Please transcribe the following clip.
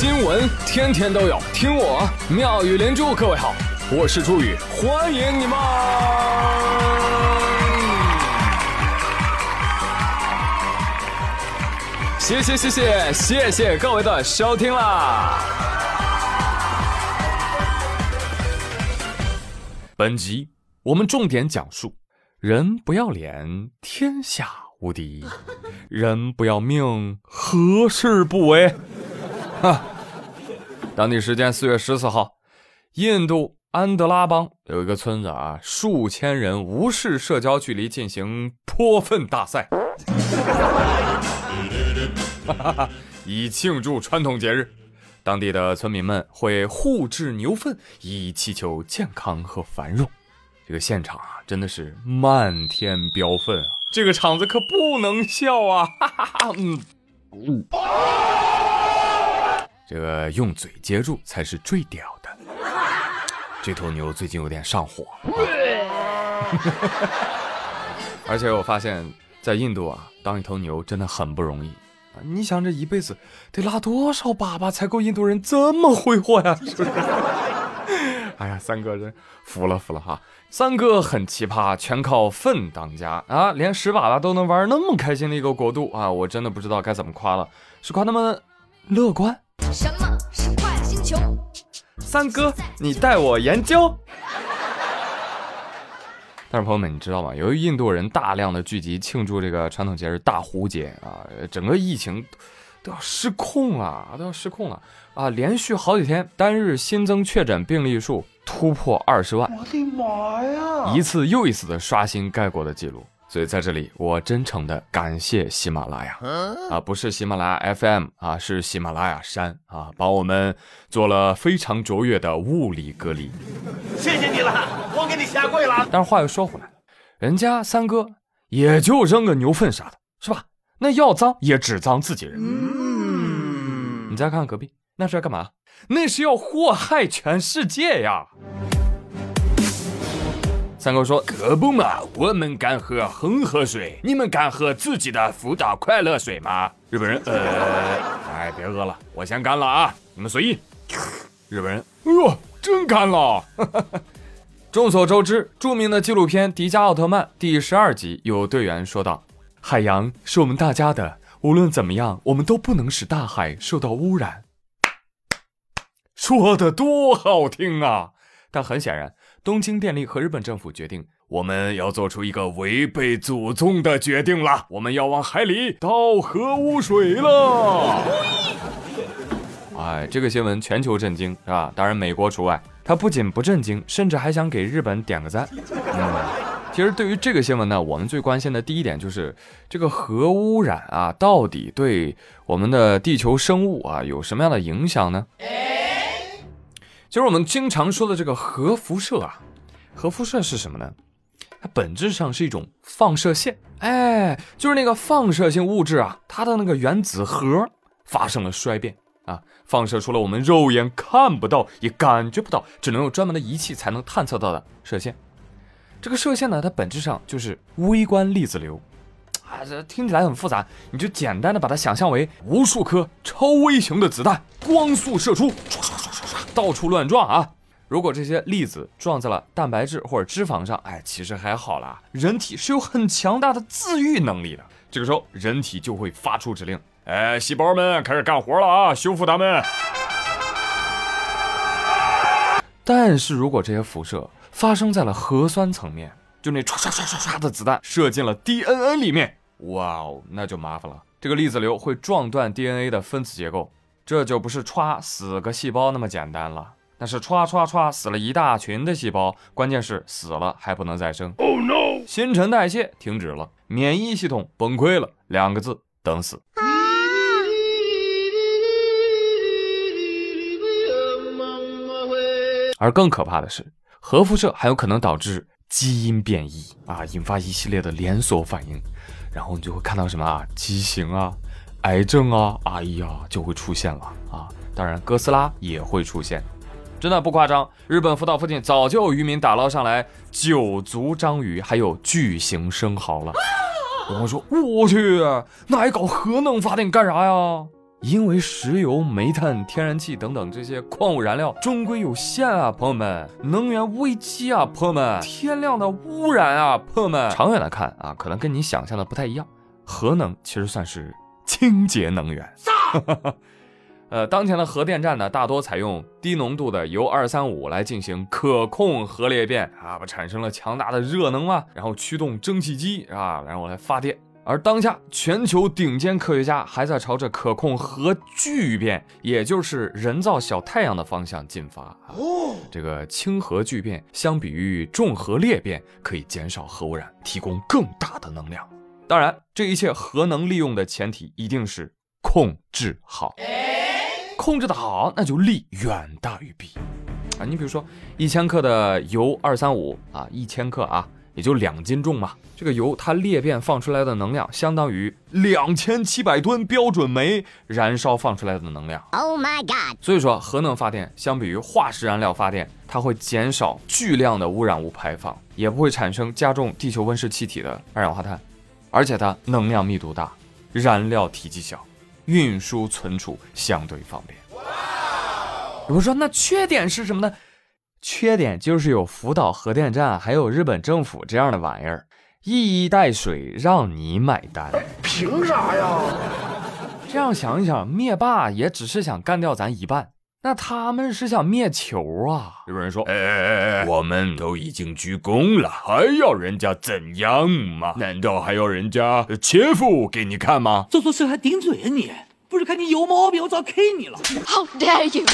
新闻天天都有，听我妙语连珠。各位好，我是朱宇，欢迎你们！谢谢谢谢谢谢各位的收听啦！本集我们重点讲述：人不要脸，天下无敌；人不要命，何事不为？哈，当地时间四月十四号，印度安德拉邦有一个村子啊，数千人无视社交距离进行泼粪大赛，以庆祝传统节日。当地的村民们会互掷牛粪，以祈求健康和繁荣。这个现场啊，真的是漫天飙粪啊！这个场子可不能笑啊！哈哈哈，嗯，嗯。这个用嘴接住才是最屌的。这头牛最近有点上火，而且我发现，在印度啊，当一头牛真的很不容易啊！你想，这一辈子得拉多少粑粑才够印度人这么挥霍呀？是不是？哎呀，三哥真服了服了哈！三哥很奇葩，全靠粪当家啊！连屎粑粑都能玩那么开心的一个国度啊！我真的不知道该怎么夸了，是夸他们乐观？什么是快乐星球？三哥，你带我研究。但是朋友们，你知道吗？由于印度人大量的聚集庆祝这个传统节日大壶节啊，整个疫情都要失控了，都要失控了啊！连续好几天单日新增确诊病例数突破二十万，我的妈呀！一次又一次的刷新该国的记录。所以在这里，我真诚的感谢喜马拉雅啊，不是喜马拉雅 FM 啊，是喜马拉雅山啊，帮我们做了非常卓越的物理隔离。谢谢你了，我给你下跪了。但是话又说回来，人家三哥也就扔个牛粪啥的，是吧？那要脏也只脏自己人。嗯，你再看看隔壁，那是要干嘛？那是要祸害全世界呀！三哥说：“可不嘛，我们敢喝恒河水，你们敢喝自己的福岛快乐水吗？”日本人，呃，哎，别喝了，我先干了啊，你们随意。日本人，哎呦，真干了。众所周知，著名的纪录片《迪迦奥特曼》第十二集有队员说道：“海洋是我们大家的，无论怎么样，我们都不能使大海受到污染。”说的多好听啊！但很显然。东京电力和日本政府决定，我们要做出一个违背祖宗的决定了，我们要往海里倒核污水了。哎，这个新闻全球震惊，是吧？当然美国除外。他不仅不震惊，甚至还想给日本点个赞。嗯，其实对于这个新闻呢，我们最关心的第一点就是这个核污染啊，到底对我们的地球生物啊有什么样的影响呢？就是我们经常说的这个核辐射啊，核辐射是什么呢？它本质上是一种放射线，哎，就是那个放射性物质啊，它的那个原子核发生了衰变啊，放射出了我们肉眼看不到也感觉不到，只能用专门的仪器才能探测到的射线。这个射线呢，它本质上就是微观粒子流啊，这听起来很复杂，你就简单的把它想象为无数颗超微型的子弹光速射出。到处乱撞啊！如果这些粒子撞在了蛋白质或者脂肪上，哎，其实还好啦。人体是有很强大的自愈能力的。这个时候，人体就会发出指令：哎，细胞们开始干活了啊，修复它们。但是如果这些辐射发生在了核酸层面，就那唰唰唰唰唰的子弹射进了 DNA 里面，哇哦，那就麻烦了。这个粒子流会撞断 DNA 的分子结构。这就不是歘死个细胞那么简单了，那是歘歘歘死了一大群的细胞，关键是死了还不能再生。Oh no！新陈代谢停止了，免疫系统崩溃了，两个字，等死。而更可怕的是，核辐射还有可能导致基因变异啊，引发一系列的连锁反应，然后你就会看到什么啊，畸形啊。癌症啊，哎呀，就会出现了啊！当然，哥斯拉也会出现，真的不夸张。日本福岛附近早就有渔民打捞上来九足章鱼，还有巨型生蚝了。我说，我去，那还搞核能发电干啥呀？因为石油、煤炭、天然气等等这些矿物燃料终归有限啊，朋友们，能源危机啊，朋友们，天量的污染啊，朋友们。长远来看啊，可能跟你想象的不太一样，核能其实算是清洁能源。呃，当前的核电站呢，大多采用低浓度的铀二三五来进行可控核裂变啊，不产生了强大的热能嘛，然后驱动蒸汽机啊，然后来发电。而当下，全球顶尖科学家还在朝着可控核聚变，也就是人造小太阳的方向进发。哦，这个氢核聚变相比于重核裂变，可以减少核污染，提供更大的能量。当然，这一切核能利用的前提一定是控制好。控制的好，那就利远大于弊啊！你比如说，一千克的铀二三五啊，一千克啊。也就两斤重嘛，这个油它裂变放出来的能量，相当于两千七百吨标准煤燃烧放出来的能量。Oh my god！所以说，核能发电相比于化石燃料发电，它会减少巨量的污染物排放，也不会产生加重地球温室气体的二氧化碳，而且它能量密度大，燃料体积小，运输存储相对方便。有人说，那缺点是什么呢？缺点就是有福岛核电站，还有日本政府这样的玩意儿，一衣带水让你买单。凭啥呀？这样想一想，灭霸也只是想干掉咱一半，那他们是想灭球啊？日本人说：“哎哎哎哎，我们都已经鞠躬了，还要人家怎样吗？难道还要人家切腹给你看吗？”做错事还顶嘴啊你！不是看你有毛病，我早 K 你了。How dare you！